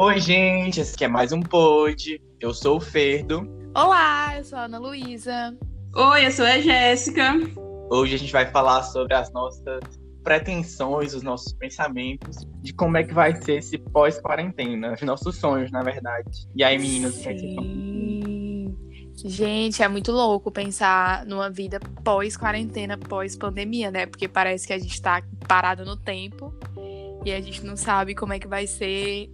Oi, gente, esse aqui é mais um pod. Eu sou o Ferdo. Olá, eu sou a Ana Luísa. Oi, eu sou a Jéssica. Hoje a gente vai falar sobre as nossas pretensões, os nossos pensamentos de como é que vai ser esse pós-quarentena, os nossos sonhos, na verdade. E aí, meninas, o que é que vocês estão Gente, é muito louco pensar numa vida pós-quarentena, pós-pandemia, né? Porque parece que a gente tá parado no tempo e a gente não sabe como é que vai ser,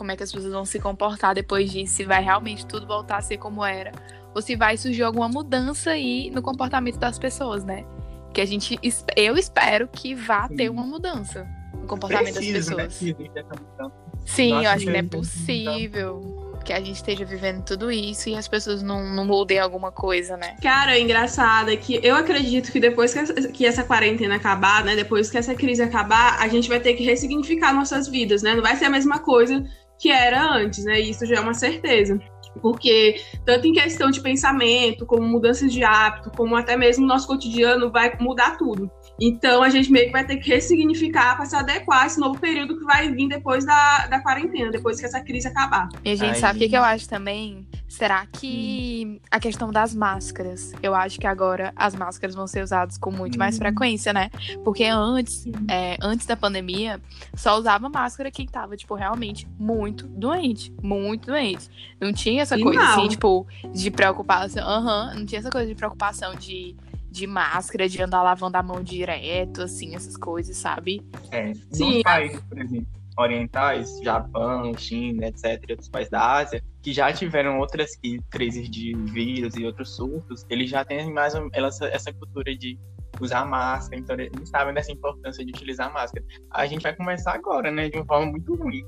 como é que as pessoas vão se comportar depois disso, se vai realmente tudo voltar a ser como era, ou se vai surgir alguma mudança aí no comportamento das pessoas, né? Que a gente, eu espero que vá ter uma mudança no comportamento Preciso, das né? pessoas. Mudança. Sim, Nossa, eu acho que não é gente, possível que a gente esteja vivendo tudo isso e as pessoas não, não mudem alguma coisa, né? Cara, o engraçado é que eu acredito que depois que essa, que essa quarentena acabar, né? Depois que essa crise acabar, a gente vai ter que ressignificar nossas vidas, né? Não vai ser a mesma coisa que era antes, né? Isso já é uma certeza. Porque, tanto em questão de pensamento, como mudanças de hábito, como até mesmo nosso cotidiano, vai mudar tudo. Então, a gente meio que vai ter que ressignificar para se adequar a esse novo período que vai vir depois da, da quarentena, depois que essa crise acabar. E a gente Ai. sabe o que, que eu acho também? Será que a questão das máscaras? Eu acho que agora as máscaras vão ser usadas com muito mais Hum. frequência, né? Porque antes, Sim. é, antes da pandemia, só usava máscara quem tava, tipo, realmente muito doente. Muito doente. Não tinha essa E coisa, mal. assim, tipo, de preocupação. Aham, não tinha essa coisa de preocupação de, de máscara, de andar lavando a mão direto, assim, essas coisas, sabe? É, Sim. países, por exemplo, orientais, Japão, China, etc., outros países da Ásia, que já tiveram outras crises de vírus e outros surtos, eles já têm mais essa, essa cultura de usar máscara, então eles sabem dessa importância de utilizar máscara. A gente vai começar agora, né, de uma forma muito ruim,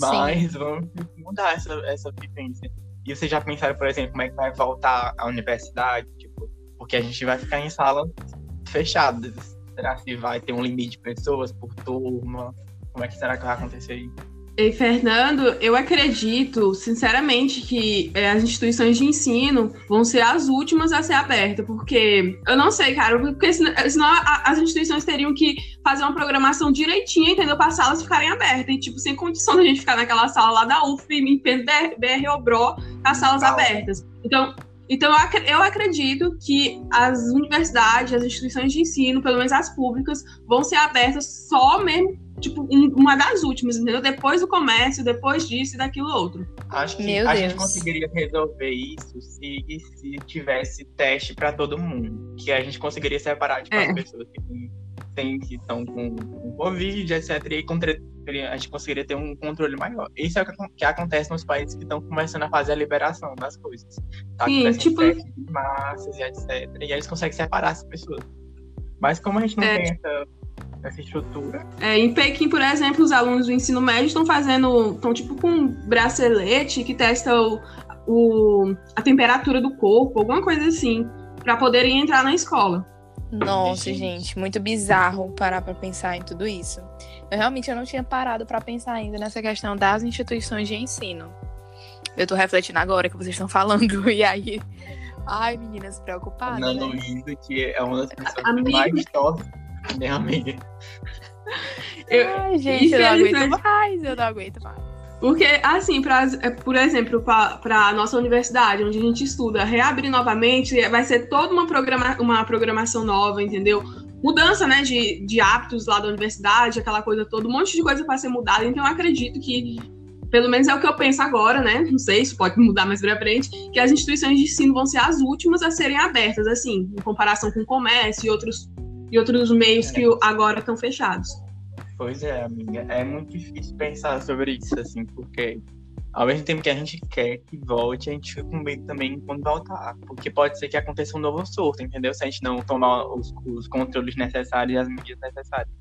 mas vamos mudar essa, essa vivência. E vocês já pensaram, por exemplo, como é que vai voltar à universidade, tipo, porque a gente vai ficar em salas fechadas. Será que vai ter um limite de pessoas por turma? Como é que será que vai acontecer isso? E, Fernando, eu acredito, sinceramente, que é, as instituições de ensino vão ser as últimas a ser abertas, porque eu não sei, cara, porque senão, senão a- as instituições teriam que fazer uma programação direitinha, entendeu? Para as salas ficarem abertas, e, tipo, sem condição da gente ficar naquela sala lá da UF, em BR, BR Obró, com as salas Calma. abertas. Então, então eu eu acredito que as universidades, as instituições de ensino, pelo menos as públicas, vão ser abertas só mesmo, tipo, um- uma das últimas, entendeu? Depois do comércio, depois disso e daquilo outro. Acho que Meu a gente Deus. conseguiria resolver isso se, se tivesse teste para todo mundo. Que a gente conseguiria separar tipo, É. as pessoas que têm- têm- que estão com, com Covid, etc. E contra- a gente conseguiria ter um controle maior. Isso é o que, que acontece nos países que estão começando a fazer a liberação das coisas. Tá? Sim, tipo- de massas e etc. E aí eles conseguem separar as pessoas. Mas como a gente não É. tem essa, essa estrutura, É, em Pequim, por exemplo, os alunos do ensino médio estão fazendo, estão tipo com um bracelete que testa o, o- a temperatura do corpo, alguma coisa assim, para poderem entrar na escola. Nossa, Gente. gente, muito bizarro parar pra pensar em tudo isso. Eu realmente eu não tinha parado pra pensar ainda nessa questão das instituições de ensino. Eu tô refletindo agora que vocês estão falando e aí, ai, meninas preocupadas. Ana né? Que é uma das pessoas Amiga. que mais torce, né, amiga? Eu- Ai, gente, eu não aguento mais, eu não aguento mais. Porque, assim, pra, é, por exemplo, para a nossa universidade, onde a gente estuda, reabrir novamente, vai ser toda uma, programa, uma programação nova, entendeu? Mudança, né, de, de hábitos lá da universidade, aquela coisa toda, um monte de coisa para ser mudada. Então, eu acredito que, pelo menos é o que eu penso agora, né? Não sei, isso pode mudar mais pra frente, que as instituições de ensino vão ser as últimas a serem abertas, assim, em comparação com o comércio e outros, e outros meios É. que agora estão fechados. Pois é, amiga. É muito difícil pensar sobre isso, assim, porque ao mesmo tempo que a gente quer que volte, a gente fica com medo também quando voltar. Porque pode ser que aconteça um novo surto, entendeu? Se a gente não tomar os, os controles necessários e as medidas necessárias.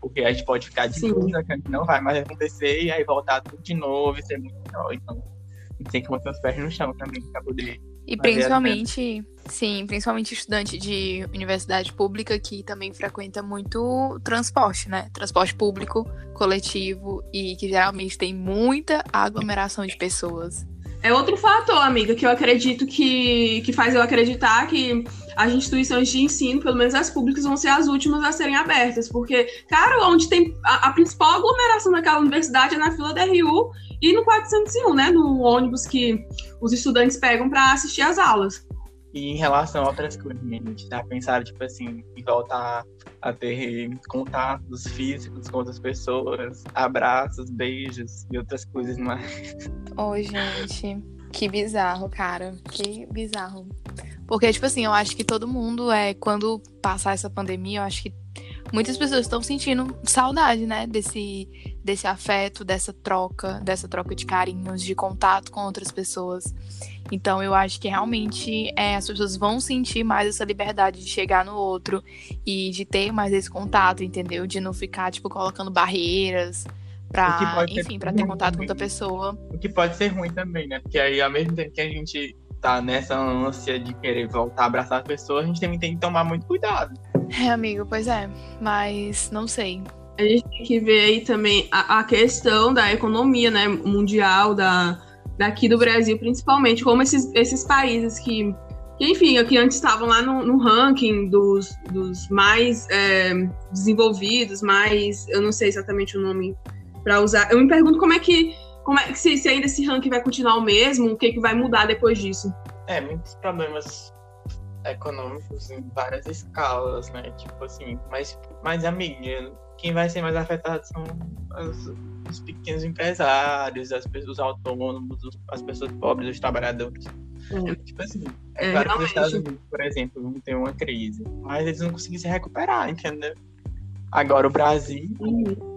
Porque a gente pode ficar de dúvida que não vai mais acontecer e aí voltar tudo de novo e ser muito pior. Então, a gente tem que botar os pés no chão também pra poder. E principalmente, sim, principalmente estudante de universidade pública que também frequenta muito transporte, né? Transporte público, coletivo e que geralmente tem muita aglomeração de pessoas. É outro fator, amiga, que eu acredito que, que faz eu acreditar que as instituições de ensino, pelo menos as públicas, vão ser as últimas a serem abertas. Porque, cara, onde tem a, a principal aglomeração daquela universidade é na fila da RU e no 401, né? No ônibus que os estudantes pegam para assistir às aulas. E em relação a outras coisas, a gente tá pensando, tipo assim, em voltar a ter contatos físicos com outras pessoas, abraços, beijos e outras coisas mais. Ô, gente, que bizarro, cara. Que bizarro. Porque, tipo assim, eu acho que todo mundo é, quando passar essa pandemia, eu acho que muitas pessoas estão sentindo saudade, né? Desse, desse afeto, dessa troca, dessa troca de carinhos, de contato com outras pessoas. Então eu acho que realmente é, as pessoas vão sentir mais essa liberdade de chegar no outro e de ter mais esse contato, entendeu? De não ficar, tipo, colocando barreiras pra, enfim, para ter contato com outra pessoa. O que pode ser ruim também, né? Porque aí, ao mesmo tempo que a gente tá nessa ânsia de querer voltar a abraçar as pessoas, a gente também tem que tomar muito cuidado. É, amigo, pois é. Mas não sei. A gente tem que ver aí também a, a questão da economia, né, mundial, da, daqui do Brasil, principalmente, como esses, esses países que, que enfim, que antes estavam lá no, no ranking dos, dos mais é, desenvolvidos, mais, eu não sei exatamente o nome para usar. Eu me pergunto como é que como é, se, se ainda esse ranking vai continuar o mesmo, o que, que vai mudar depois disso? É, muitos problemas econômicos em várias escalas, né? Tipo assim, mas, mas amiga, quem vai ser mais afetado são as, os pequenos empresários, as pessoas autônomos, os, as pessoas pobres, os trabalhadores. É. Tipo assim, é, é claro que os Estados Unidos, por exemplo, vão ter uma crise, mas eles não conseguem se recuperar, entendeu? Agora o Brasil, uhum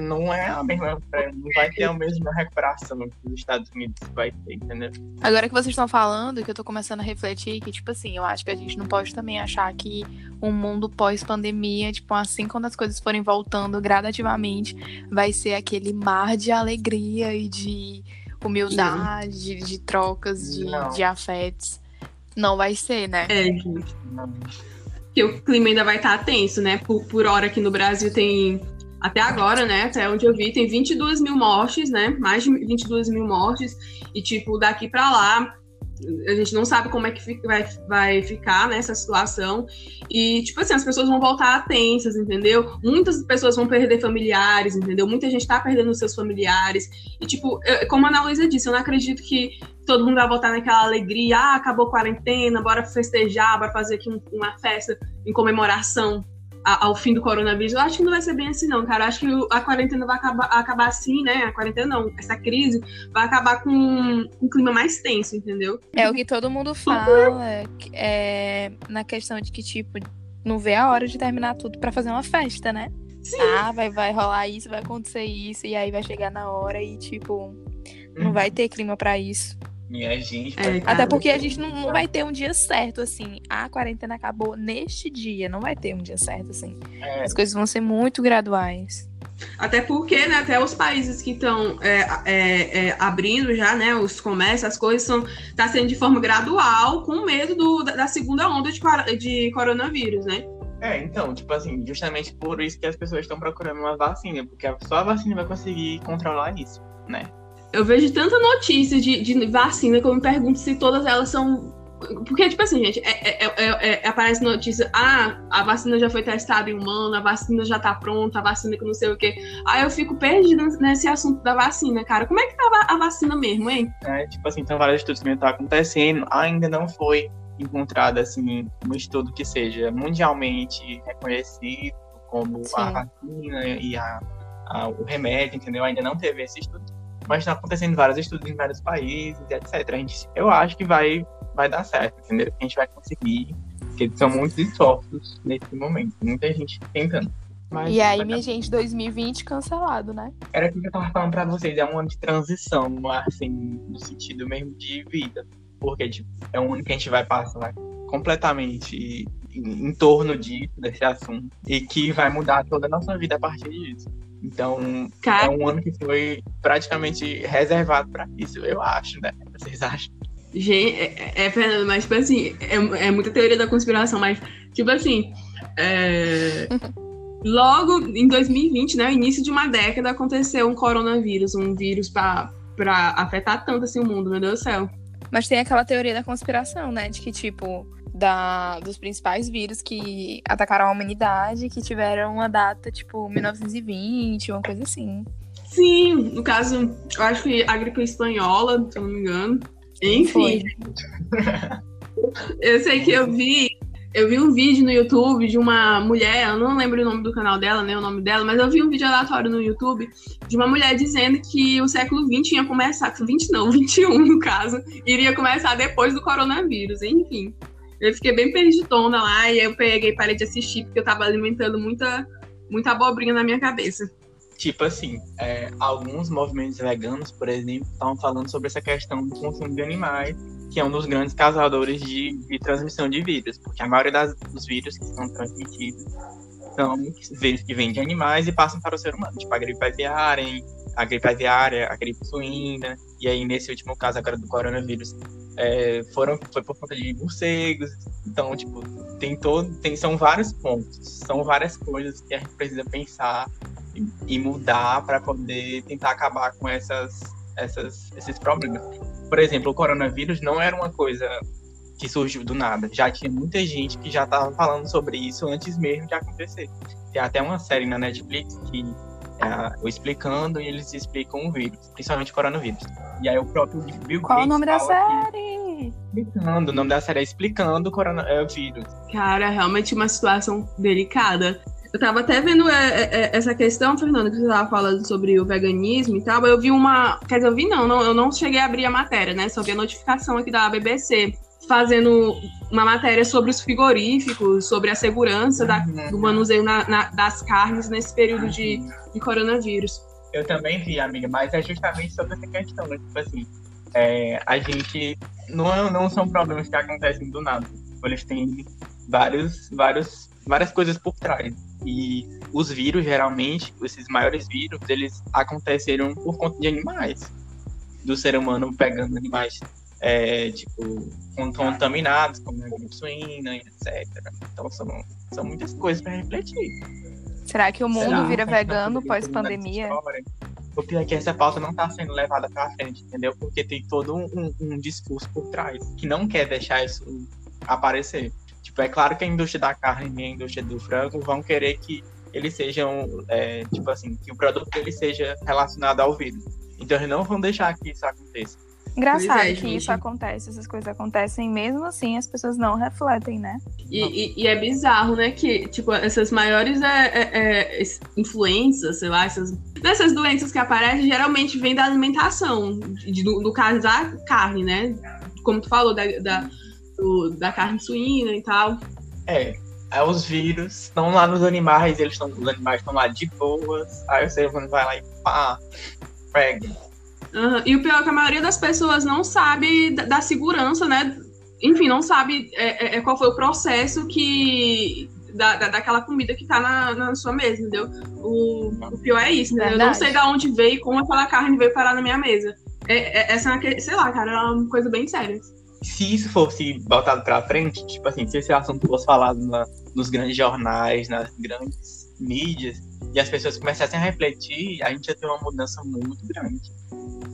não é a mesma, não vai ter a mesma recuperação que os Estados Unidos vai ter, entendeu? Agora que vocês estão falando, que eu tô começando a refletir, que, tipo assim, eu acho que a gente não pode também achar que um mundo pós-pandemia, tipo, assim, quando as coisas forem voltando gradativamente, vai ser aquele mar de alegria e de humildade, de, de, trocas, de, de afetos. Não vai ser, né? É, gente. Porque o clima ainda vai estar tá tenso, né? Por, por hora aqui no Brasil tem até agora, né, até onde eu vi, tem 22 mil mortes, né, mais de 22 mil mortes, e, tipo, daqui para lá, a gente não sabe como é que vai, vai ficar nessa situação. E, tipo assim, as pessoas vão voltar tensas, entendeu? Muitas pessoas vão perder familiares, entendeu? Muita gente tá perdendo seus familiares. E, tipo, eu, como a Ana Luísa disse, eu não acredito que todo mundo vai voltar naquela alegria, ah, acabou a quarentena, bora festejar, bora fazer aqui um, uma festa em comemoração ao fim do coronavírus, eu acho que não vai ser bem assim, não, cara. Eu acho que a quarentena vai acabar, acabar assim, né? A quarentena não, essa crise vai acabar com um clima mais tenso, entendeu? É o que todo mundo fala, é, na questão de que, tipo, não vê a hora de terminar tudo para fazer uma festa, né? Sim. Ah, vai, vai rolar isso, vai acontecer isso, e aí vai chegar na hora e, tipo, não vai ter clima para isso. Minha gente. É, Até porque a gente não, não, vai ter um dia certo, assim. A quarentena acabou neste dia. Não vai ter um dia certo, assim. É. As coisas vão ser muito graduais. Até porque, né, até os países que estão é, é, é, abrindo já, né, os comércios, as coisas são tá sendo de forma gradual, com medo do, da segunda onda de, de coronavírus, né? É, então, tipo assim, justamente por isso que as pessoas estão procurando uma vacina, porque só a vacina vai conseguir controlar isso, né? Eu vejo tanta notícia de, de vacina que eu me pergunto se todas elas são. Porque, tipo assim, gente, é, é, é, aparece notícia, ah, a vacina já foi testada em humano, a vacina já tá pronta, a vacina que não sei o quê. Aí eu fico perdida nesse assunto da vacina, cara. Como é que tá a vacina mesmo, hein? É, tipo assim, então vários estudos que tá acontecendo, ainda não foi encontrada, assim, um estudo que seja mundialmente reconhecido como Sim. a vacina e a, a, o remédio, entendeu? Ainda não teve esse estudo mas está acontecendo vários estudos em vários países, etc. A gente, eu acho que vai, vai dar certo, entendeu? A gente vai conseguir, porque são muitos esforços nesse momento, muita gente tentando. Mas e aí, minha gente, 2020 cancelado, né? Era aquilo que eu tava falando pra vocês, é um ano de transição, assim, no sentido mesmo de vida. Porque, tipo, é um ano que a gente vai passar completamente em, em torno disso, desse assunto, e que vai mudar toda a nossa vida a partir disso. Então, Cara... é um ano que foi praticamente reservado para isso, eu acho, né? Vocês acham? Gente, é, é, Fernando, mas, tipo assim, é, é muita teoria da conspiração, mas, tipo assim, é... logo em 2020, né, início de uma década, aconteceu um coronavírus, um vírus para pra afetar tanto assim o mundo, meu Deus do céu. Mas tem aquela teoria da conspiração, né? De que, tipo, da, dos principais vírus que atacaram a humanidade, que tiveram uma data, tipo, 1920, uma coisa assim. Sim, no caso, eu acho que a gripe espanhola, se eu não me engano. Enfim. Eu sei que eu vi, eu vi um vídeo no YouTube de uma mulher, eu não lembro o nome do canal dela, nem o nome dela, mas eu vi um vídeo aleatório no YouTube de uma mulher dizendo que o século XX ia começar, 20 não, 21 no caso, iria começar depois do coronavírus, enfim. Eu fiquei bem perdidona lá e eu peguei parei de assistir porque eu tava alimentando muita, muita abobrinha na minha cabeça. Tipo assim, é, alguns movimentos veganos, por exemplo, estavam falando sobre essa questão do consumo de animais, que é um dos grandes causadores de, de transmissão de vírus, porque a maioria das, dos vírus que são transmitidos são vírus que vêm de animais e passam para o ser humano, tipo a gripe aviária, a gripe aviária, a gripe suína, e aí nesse último caso agora do coronavírus, é, foram, foi por conta de morcegos, então, tipo, tem todo, tem, são vários pontos, são várias coisas que a gente precisa pensar e mudar para poder tentar acabar com essas, essas, esses problemas. Por exemplo, o coronavírus não era uma coisa que surgiu do nada. Já tinha muita gente que já estava falando sobre isso antes mesmo de acontecer. Tem até uma série na Netflix que é o Explicando e eles explicam o vírus, principalmente o coronavírus. E aí o próprio Bill Qual o Gates nome da fala que- série? Explicando, o nome da série é Explicando o coronavírus. Cara, realmente uma situação delicada. Eu tava até vendo é, é, essa questão, Fernando, que você tava falando sobre o veganismo e tal. Eu vi uma. Quer dizer, eu vi não, não, eu não cheguei a abrir a matéria, né? Só vi a notificação aqui da BBC fazendo uma matéria sobre os frigoríficos, sobre a segurança da- Uhum. do manuseio na- na- das carnes nesse período de, de coronavírus. Eu também vi, amiga, mas é justamente sobre essa questão, né? Tipo assim, é, a gente. Não, não são problemas que acontecem do nada. Eles têm vários, vários, várias coisas por trás. E os vírus, geralmente, esses maiores vírus, eles aconteceram por conta de animais. Do ser humano pegando animais, é, tipo, con- contaminados, como a gripe suína, etc. Então são, são muitas coisas para refletir. Será que o mundo Será? vira vegano pós-pandemia? O pior é que essa pauta não está sendo levada para frente, entendeu? Porque tem todo um, um- um discurso por trás que não quer deixar isso aparecer. Tipo, é claro que a indústria da carne e a indústria do frango vão querer que eles sejam, é, tipo assim, que o produto deles seja relacionado ao vírus. Então eles não vão deixar que isso aconteça. Engraçado é, que gente. isso acontece, essas coisas acontecem, mesmo assim as pessoas não refletem, né? E, e- e é bizarro, né? Que, tipo, essas maiores é, é, é, influências, sei lá, essas, dessas doenças que aparecem, geralmente vêm da alimentação, de- do, do caso da carne, né? Como tu falou, da, da, do- da carne suína e tal. É, aí os vírus estão lá nos animais, eles estão, os animais estão lá de boas, aí o ser humano vai lá e pá, pega. Aham, E o pior é que a maioria das pessoas não sabe da, da segurança, né? Enfim, não sabe é, é, é, qual foi o processo que. Da, da- daquela comida que tá na, na sua mesa, entendeu? O, o pior é isso, entendeu? Eu não Verdade. sei de onde veio e como aquela carne veio parar na minha mesa. É, é- essa é uma, sei lá, cara, é uma coisa bem séria. se isso fosse botado pra frente, tipo assim, se esse assunto fosse falado na- nos grandes jornais, nas grandes mídias, e as pessoas começassem a refletir, a gente ia ter uma mudança muito grande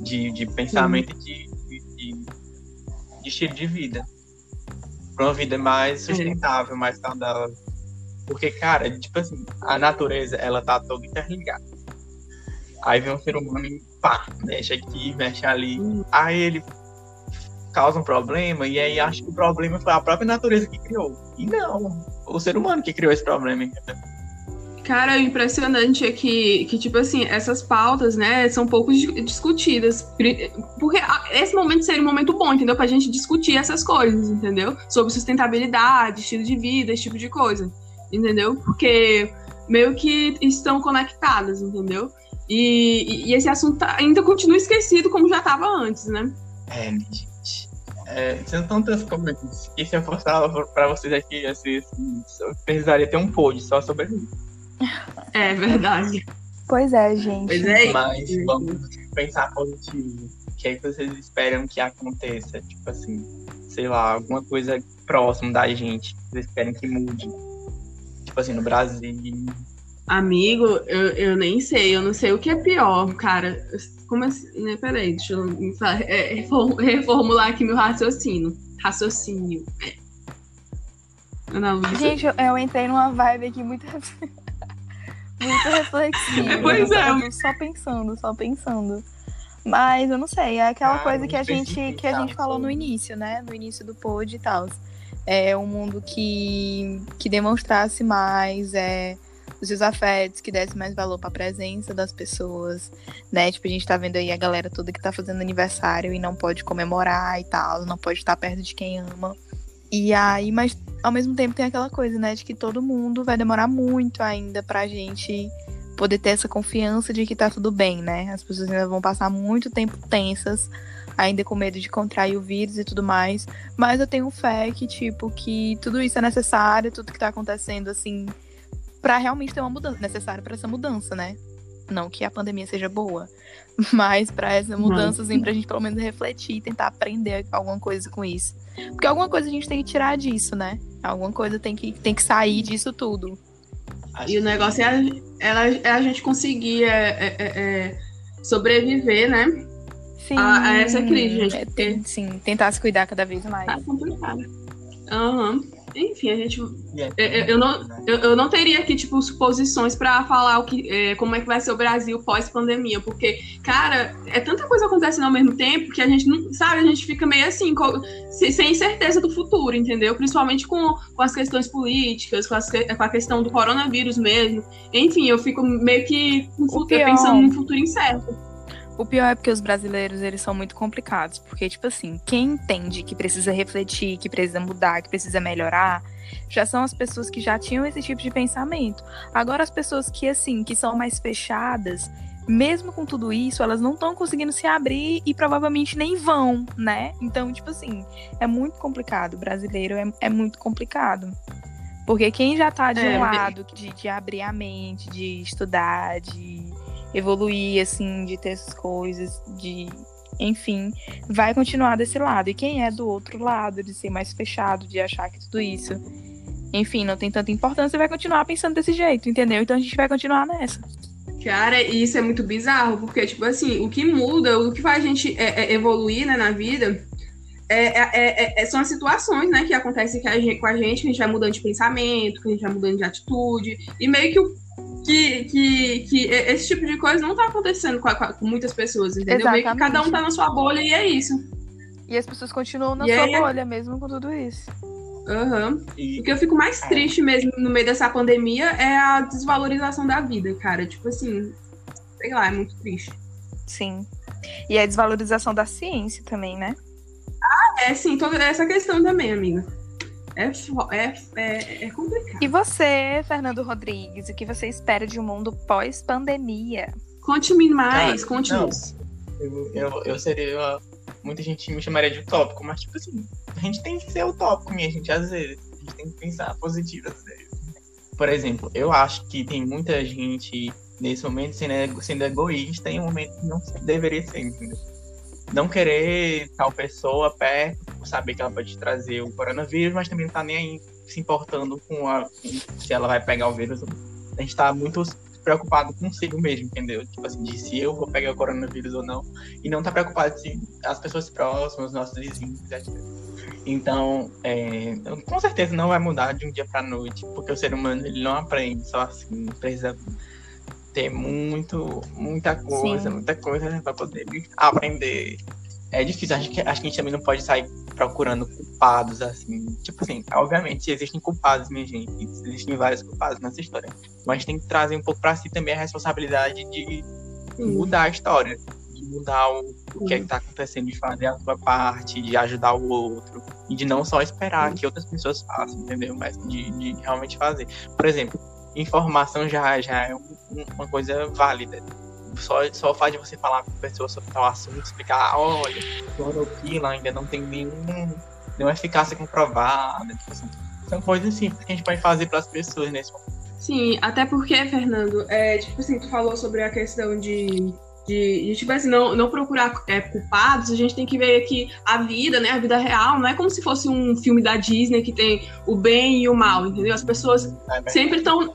de, de pensamento e de, de, de- estilo de vida. Pra uma vida mais sustentável, mais saudável. Porque, cara, tipo assim, a natureza, ela tá toda interligada. Aí vem um ser humano e pá, mexe aqui, mexe ali. Aí ele causa um problema, e aí acho que o problema foi a própria natureza que criou. E não, o ser humano que criou esse problema. entendeu? Cara, o impressionante é que, que, tipo assim, essas pautas, né, são pouco di- discutidas. Porque esse momento seria um momento bom, entendeu? Pra gente discutir essas coisas, entendeu? Sobre sustentabilidade, estilo de vida, esse tipo de coisa. Entendeu? Porque meio que estão conectadas, entendeu? E, e- esse assunto tá- ainda continua esquecido como já estava antes, né? É, gente. É, são tantas coisas que se eu fosse falar pra vocês aqui, assim, assim, precisaria ter um pod só sobre isso. É verdade. Pois é, gente. Pois é. Mas vamos pensar positivo. O que é que vocês esperam que aconteça? Tipo assim, sei lá, alguma coisa próximo da gente. Vocês esperam que mude. Tipo assim, no Brasil, Amigo, eu, eu nem sei, eu não sei o que é pior, cara. Como assim? Né, peraí, deixa eu é, reformular aqui meu raciocínio. Raciocínio. É. Gente, eu, eu, entrei numa vibe aqui muito, muito reflexiva. Pois é. Só pensando, só pensando. Mas eu não sei, é aquela ah, coisa que a gente que a gente falou no início, né? No início do pod e tal. É um mundo que que demonstrasse mais, é os seus afetos, que desse mais valor para a presença das pessoas, né? Tipo, a gente tá vendo aí a galera toda que tá fazendo aniversário e não pode comemorar e tal, não pode estar perto de quem ama. E aí, mas ao mesmo tempo tem aquela coisa, né, de que todo mundo vai demorar muito ainda pra gente poder ter essa confiança de que tá tudo bem, né? As pessoas ainda vão passar muito tempo tensas, ainda com medo de contrair o vírus e tudo mais. Mas eu tenho fé que, tipo, que tudo isso é necessário, tudo que tá acontecendo, assim, para realmente ter uma mudança, necessário para essa mudança, né? Não que a pandemia seja boa, mas para essa mudança, assim, pra gente pelo menos refletir, tentar aprender alguma coisa com isso. Porque alguma coisa a gente tem que tirar disso, né? Alguma coisa tem que, tem que sair disso tudo. E o negócio é a, é, é a gente conseguir é, é, é, é sobreviver, né? Sim. A, a essa crise, gente. É, sim, tentar se cuidar cada vez mais. Tá complicado. Aham. Uhum. Enfim, a gente. É, é, eu, não, eu, eu, não teria aqui, tipo, suposições para falar o que, é, como é que vai ser o Brasil pós-pandemia, porque, cara, é tanta coisa acontecendo ao mesmo tempo que a gente não sabe, a gente fica meio assim, com, sem certeza do futuro, entendeu? Principalmente com, com as questões políticas, com, as, com a questão do coronavírus mesmo. Enfim, eu fico meio que pensando num futuro incerto. O pior é porque os brasileiros, eles são muito complicados. Porque, tipo assim, quem entende que precisa refletir, que precisa mudar, que precisa melhorar, já são as pessoas que já tinham esse tipo de pensamento. Agora, as pessoas que, assim, que são mais fechadas, mesmo com tudo isso, elas não estão conseguindo se abrir e provavelmente nem vão, né? Então, tipo assim, é muito complicado. O brasileiro é, é muito complicado. Porque quem já tá de é, um lado de, de abrir a mente, de estudar, de evoluir, assim, de ter essas coisas, de. Enfim, vai continuar desse lado. E quem é do outro lado, de ser mais fechado, de achar que tudo isso, enfim, não tem tanta importância, vai continuar pensando desse jeito, entendeu? Então a gente vai continuar nessa. Cara, isso é muito bizarro, porque, tipo assim, o que muda, o que faz a gente é, é, evoluir né, na vida é, é, é, é, são as situações né, que acontecem com a gente, que a gente vai mudando de pensamento, que a gente vai mudando de atitude, e meio que o que, que, que esse tipo de coisa não tá acontecendo com, com muitas pessoas, entendeu? Exatamente. Meio que cada um tá na sua bolha e é isso. E as pessoas continuam na e sua aí... bolha, mesmo com tudo isso. Uhum. E... O que eu fico mais é. triste mesmo no meio dessa pandemia é a desvalorização da vida, cara. Tipo assim, sei lá, é muito triste. Sim. E a desvalorização da ciência também, né? Ah, é sim, toda essa questão também, amiga. É, é, é, é complicado. E você, Fernando Rodrigues, o que você espera de um mundo pós-pandemia? Conte-me mais, conte-me. Eu, eu, eu seria. Muita gente me chamaria de utópico, mas, tipo assim, a gente tem que ser utópico, minha gente, às vezes. A gente tem que pensar positivo, às vezes. Por exemplo, eu acho que tem muita gente nesse momento sendo, sendo egoísta em um momento que não deveria ser, entendeu? Não querer tal pessoa perto, por saber que ela pode trazer o coronavírus, mas também não tá nem aí se importando com, a, com se ela vai pegar o vírus. A gente tá muito preocupado consigo mesmo, entendeu? Tipo assim, de se eu vou pegar o coronavírus ou não. E não tá preocupado se as pessoas próximas, os nossos vizinhos, etc. Então, é, com certeza não vai mudar de um dia pra noite, porque o ser humano ele não aprende só assim, precisa ter muito, muita coisa, Sim. muita coisa para poder aprender. É difícil, acho que, acho que a gente também não pode sair procurando culpados, assim. Tipo assim, obviamente existem culpados, minha gente. Existem vários culpados nessa história. Mas tem que trazer um pouco para si também a responsabilidade de mudar a história. De mudar o, o que é que tá acontecendo, de fazer a sua parte, de ajudar o outro. E de não só esperar que outras pessoas façam, entendeu? Mas de, de realmente fazer. Por exemplo, informação já, já é uma coisa válida. Só, só o fato de você falar com a pessoa sobre tal assunto, explicar, olha, cloroquina ainda não tem nenhum, nenhuma eficácia comprovada. Tipo assim, são coisas simples que a gente pode fazer para as pessoas nesse momento. Sim, até porque, Fernando, é, tipo assim, tu falou sobre a questão de de, de, tipo assim, não, não procurar é, culpados, a gente tem que ver que a vida, né, a vida real, não é como se fosse um filme da Disney que tem o bem e o mal, entendeu? As pessoas é sempre estão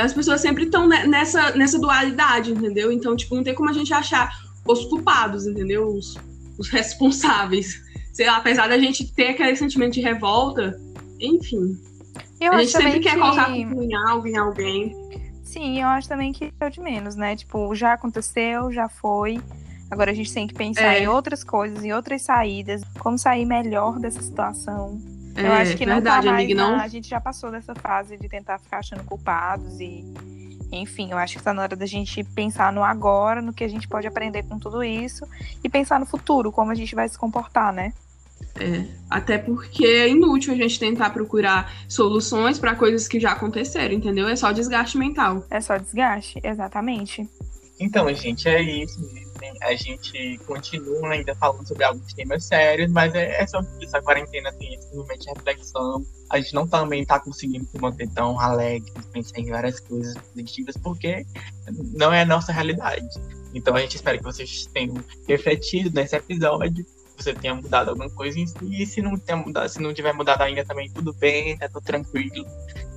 as pessoas sempre estão nessa, nessa dualidade, entendeu? Então, tipo, não tem como a gente achar os culpados, entendeu? Os, os responsáveis. Sei lá, apesar da gente ter aquele sentimento de revolta, enfim. Eu a gente sempre que... quer colocar culpa em algo, em alguém. Sim, eu acho também que é o de menos, né? Tipo, já aconteceu, já foi. Agora a gente tem que pensar é. em outras coisas, em outras saídas, como sair melhor dessa situação. É, eu acho que não verdade, tá mais amiga, não... a gente já passou dessa fase de tentar ficar achando culpados e enfim, eu acho que está na hora da gente pensar no agora, no que a gente pode aprender com tudo isso e pensar no futuro, como a gente vai se comportar, né? É, até porque é inútil a gente tentar procurar soluções para coisas que já aconteceram, entendeu? É só desgaste mental. É só desgaste, exatamente. Então, gente, é isso A gente continua ainda falando sobre alguns temas sérios, mas é, é sobre isso. A quarentena tem esse momento de reflexão. A gente não também está conseguindo se manter tão alegre, pensar em várias coisas positivas, porque não é a nossa realidade. Então a gente espera que vocês tenham refletido nesse episódio você tenha mudado alguma coisa em si, e se não, tenha mudado, se não tiver mudado ainda também, tudo bem, tá tudo tranquilo.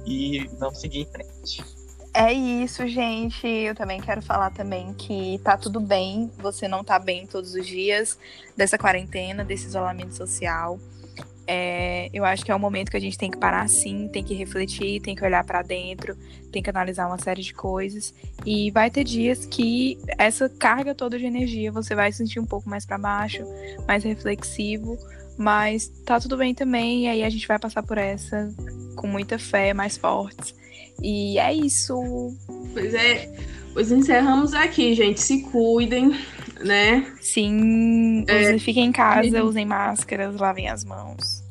E vamos seguir em frente. É isso, gente. Eu também quero falar também que tá tudo bem, você não tá bem todos os dias dessa quarentena, desse isolamento social. É, eu acho que é um momento que a gente tem que parar sim, tem que refletir, tem que olhar para dentro, tem que analisar uma série de coisas. E vai ter dias que essa carga toda de energia você vai sentir um pouco mais para baixo, mais reflexivo, mas tá tudo bem também. E aí a gente vai passar por essa com muita fé, mais fortes. E é isso. Pois é. Pois encerramos aqui, gente. Se cuidem, né? Sim, é, fiquem em casa, usem máscaras, lavem as mãos.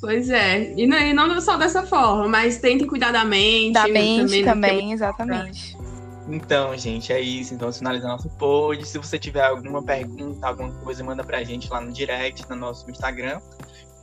Pois é, e não, e não só dessa forma, mas tentem cuidar da mente. Da mente também, também exatamente. Então, gente, é isso. Então, finalizando nosso pod. Se você tiver alguma pergunta, alguma coisa, manda pra gente lá no direct, no nosso Instagram.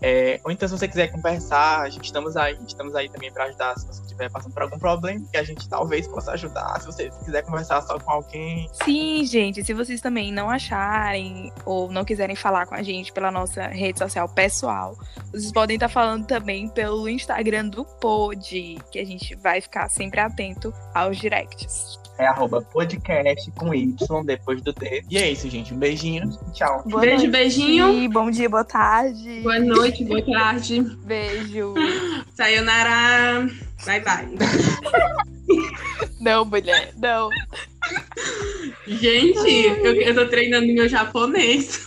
É, ou então, se você quiser conversar, a gente estamos aí, estamos aí também para ajudar se você estiver passando por algum problema, que a gente talvez possa ajudar. Se você quiser conversar só com alguém. Sim, gente, se vocês também não acharem ou não quiserem falar com a gente pela nossa rede social pessoal, vocês podem estar falando também pelo Instagram do Pod, que a gente vai ficar sempre atento aos directs é arroba podcast com Y depois do D. E é isso, gente. Um beijinho. Tchau. Boa Beijo, noite. beijinho. Bom dia, boa tarde. Boa noite, boa tarde. Beijo. Sayonara. Bye, bye. Não, mulher, não. Gente, eu, eu tô treinando meu japonês.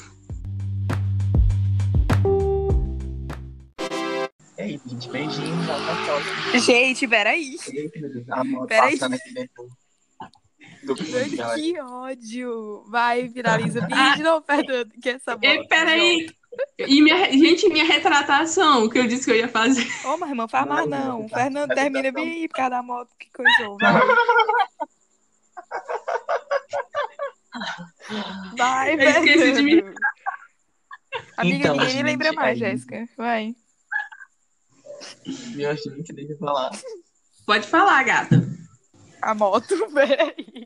É isso, gente. Beijinho. Até Gente, peraí. Peraí. Aqui dentro que ódio! Vai, finaliza o vídeo, não, Fernando, que essa bola. Peraí! E minha, gente, minha retratação, o que eu disse que eu ia fazer. Ô, oh, mas irmã, faz mais não. O Fernando termina bem aí por causa da moto, que coisa. Vai. Vai, eu esqueci de me. Amiga, então, ninguém gente, lembra mais, é Jéssica. Vai. Meu gente, deixa eu falar. Pode falar, gata. A moto, peraí.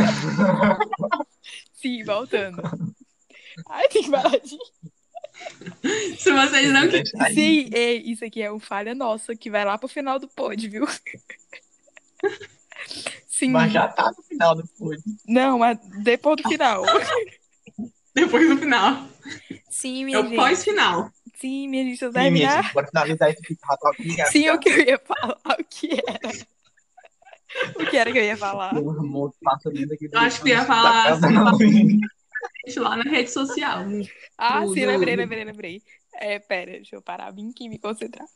Sim, voltando. Ai, tem que parar de... Se vocês não Sim, ei, isso aqui é um falha nossa que vai lá pro final do pod, viu? Sim. Mas já tá no final do pod. Não, mas depois do final. depois do final. Sim, minha É o pós-final. Sim, minha gente, eu Sim, minha gente, pode finalizar esse vídeo. Sim, o que eu ia falar, o que era. O que era que eu ia falar? Eu acho que ia falar lá na rede social. Ah, sim, lembrei, lembrei, lembrei. É, pera, deixa eu parar bem aqui e me concentrar.